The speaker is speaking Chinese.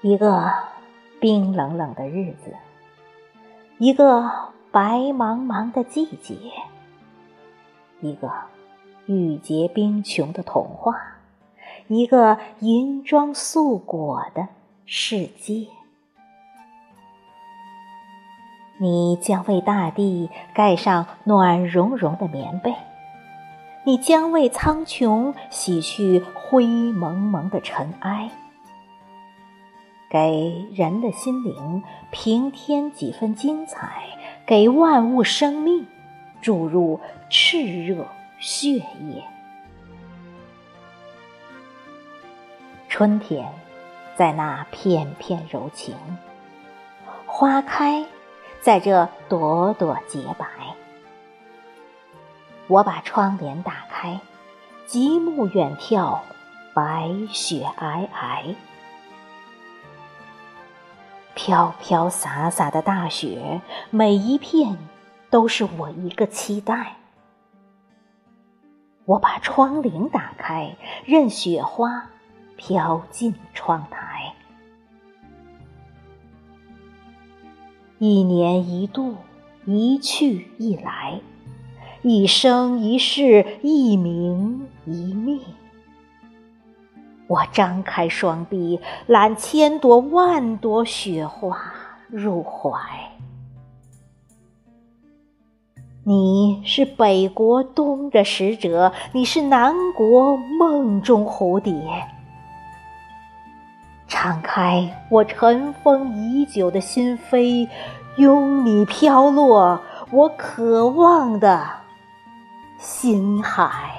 一个冰冷冷的日子，一个白茫茫的季节，一个郁结冰琼的童话，一个银装素裹的世界。你将为大地盖上暖融融的棉被，你将为苍穹洗去灰蒙蒙的尘埃。给人的心灵平添几分精彩，给万物生命注入炽热血液。春天在那片片柔情，花开在这朵朵洁白。我把窗帘打开，极目远眺，白雪皑皑。飘飘洒洒的大雪，每一片都是我一个期待。我把窗棂打开，任雪花飘进窗台。一年一度，一去一来，一生一世，一明一灭。我张开双臂，揽千朵万朵雪花入怀。你是北国冬的使者，你是南国梦中蝴蝶。敞开我尘封已久的心扉，拥你飘落我渴望的心海。